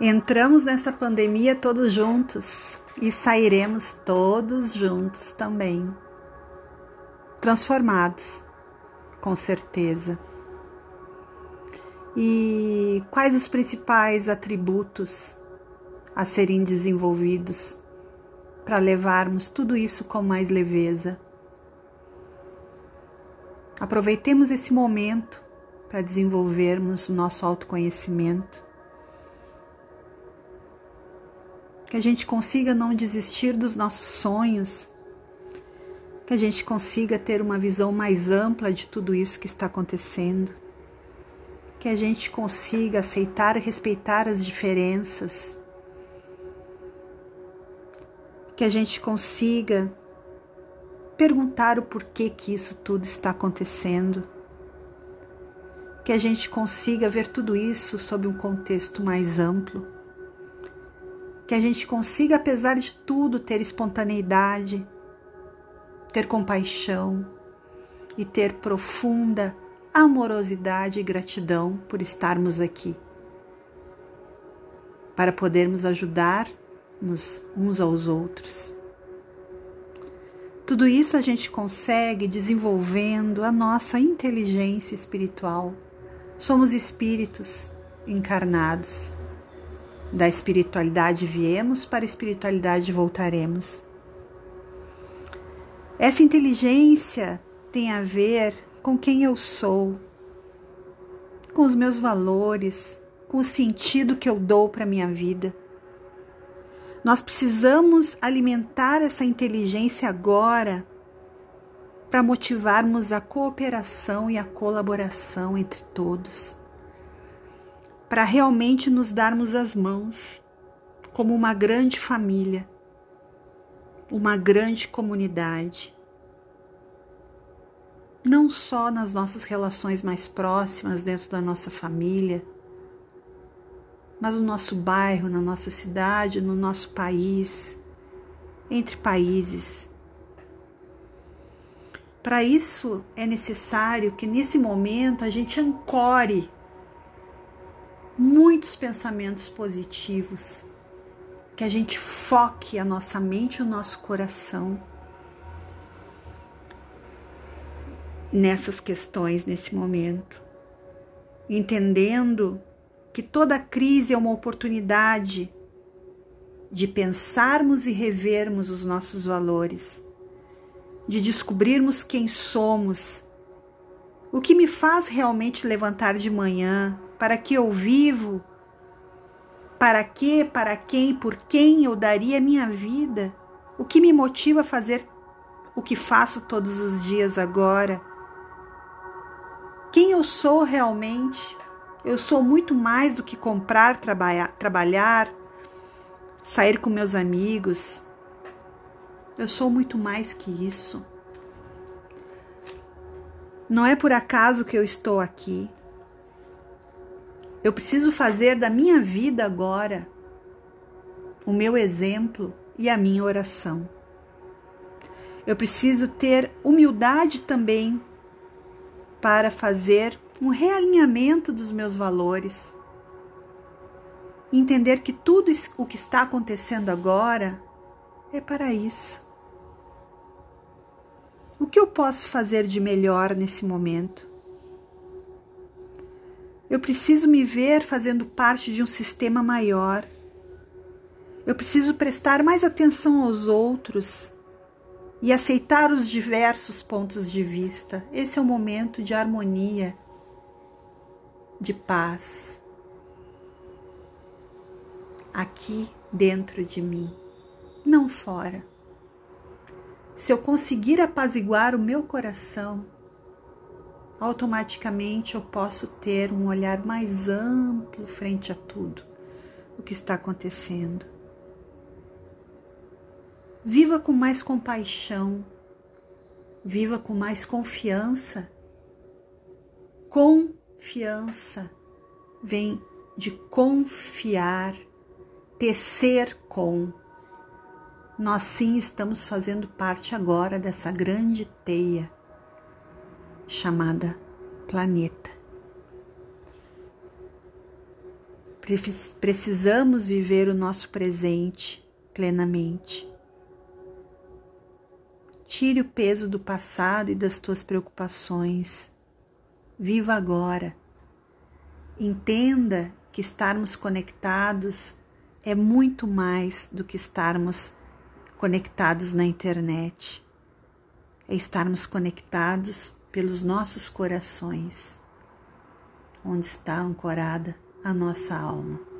Entramos nessa pandemia todos juntos e sairemos todos juntos também. Transformados, com certeza. E quais os principais atributos a serem desenvolvidos para levarmos tudo isso com mais leveza? Aproveitemos esse momento para desenvolvermos o nosso autoconhecimento que a gente consiga não desistir dos nossos sonhos, que a gente consiga ter uma visão mais ampla de tudo isso que está acontecendo, que a gente consiga aceitar e respeitar as diferenças, que a gente consiga perguntar o porquê que isso tudo está acontecendo, que a gente consiga ver tudo isso sob um contexto mais amplo que a gente consiga, apesar de tudo, ter espontaneidade, ter compaixão e ter profunda amorosidade e gratidão por estarmos aqui, para podermos ajudar-nos uns aos outros. Tudo isso a gente consegue desenvolvendo a nossa inteligência espiritual. Somos espíritos encarnados da espiritualidade viemos, para a espiritualidade voltaremos. Essa inteligência tem a ver com quem eu sou, com os meus valores, com o sentido que eu dou para a minha vida. Nós precisamos alimentar essa inteligência agora para motivarmos a cooperação e a colaboração entre todos para realmente nos darmos as mãos como uma grande família, uma grande comunidade. Não só nas nossas relações mais próximas, dentro da nossa família, mas no nosso bairro, na nossa cidade, no nosso país, entre países. Para isso é necessário que nesse momento a gente ancore muitos pensamentos positivos, que a gente foque a nossa mente e o nosso coração nessas questões nesse momento, entendendo que toda crise é uma oportunidade de pensarmos e revermos os nossos valores, de descobrirmos quem somos, o que me faz realmente levantar de manhã, para que eu vivo? Para que, para quem, por quem eu daria minha vida? O que me motiva a fazer o que faço todos os dias agora? Quem eu sou realmente? Eu sou muito mais do que comprar, trabalhar, trabalhar, sair com meus amigos. Eu sou muito mais que isso. Não é por acaso que eu estou aqui. Eu preciso fazer da minha vida agora o meu exemplo e a minha oração. Eu preciso ter humildade também para fazer um realinhamento dos meus valores. Entender que tudo o que está acontecendo agora é para isso. O que eu posso fazer de melhor nesse momento? Eu preciso me ver fazendo parte de um sistema maior. Eu preciso prestar mais atenção aos outros e aceitar os diversos pontos de vista. Esse é o momento de harmonia, de paz. Aqui dentro de mim, não fora. Se eu conseguir apaziguar o meu coração, automaticamente eu posso ter um olhar mais amplo frente a tudo o que está acontecendo. Viva com mais compaixão, viva com mais confiança. Confiança vem de confiar, tecer com. Nós sim estamos fazendo parte agora dessa grande teia chamada planeta. Precisamos viver o nosso presente plenamente. Tire o peso do passado e das tuas preocupações. Viva agora. Entenda que estarmos conectados é muito mais do que estarmos conectados na internet. É estarmos conectados pelos nossos corações, onde está ancorada a nossa alma.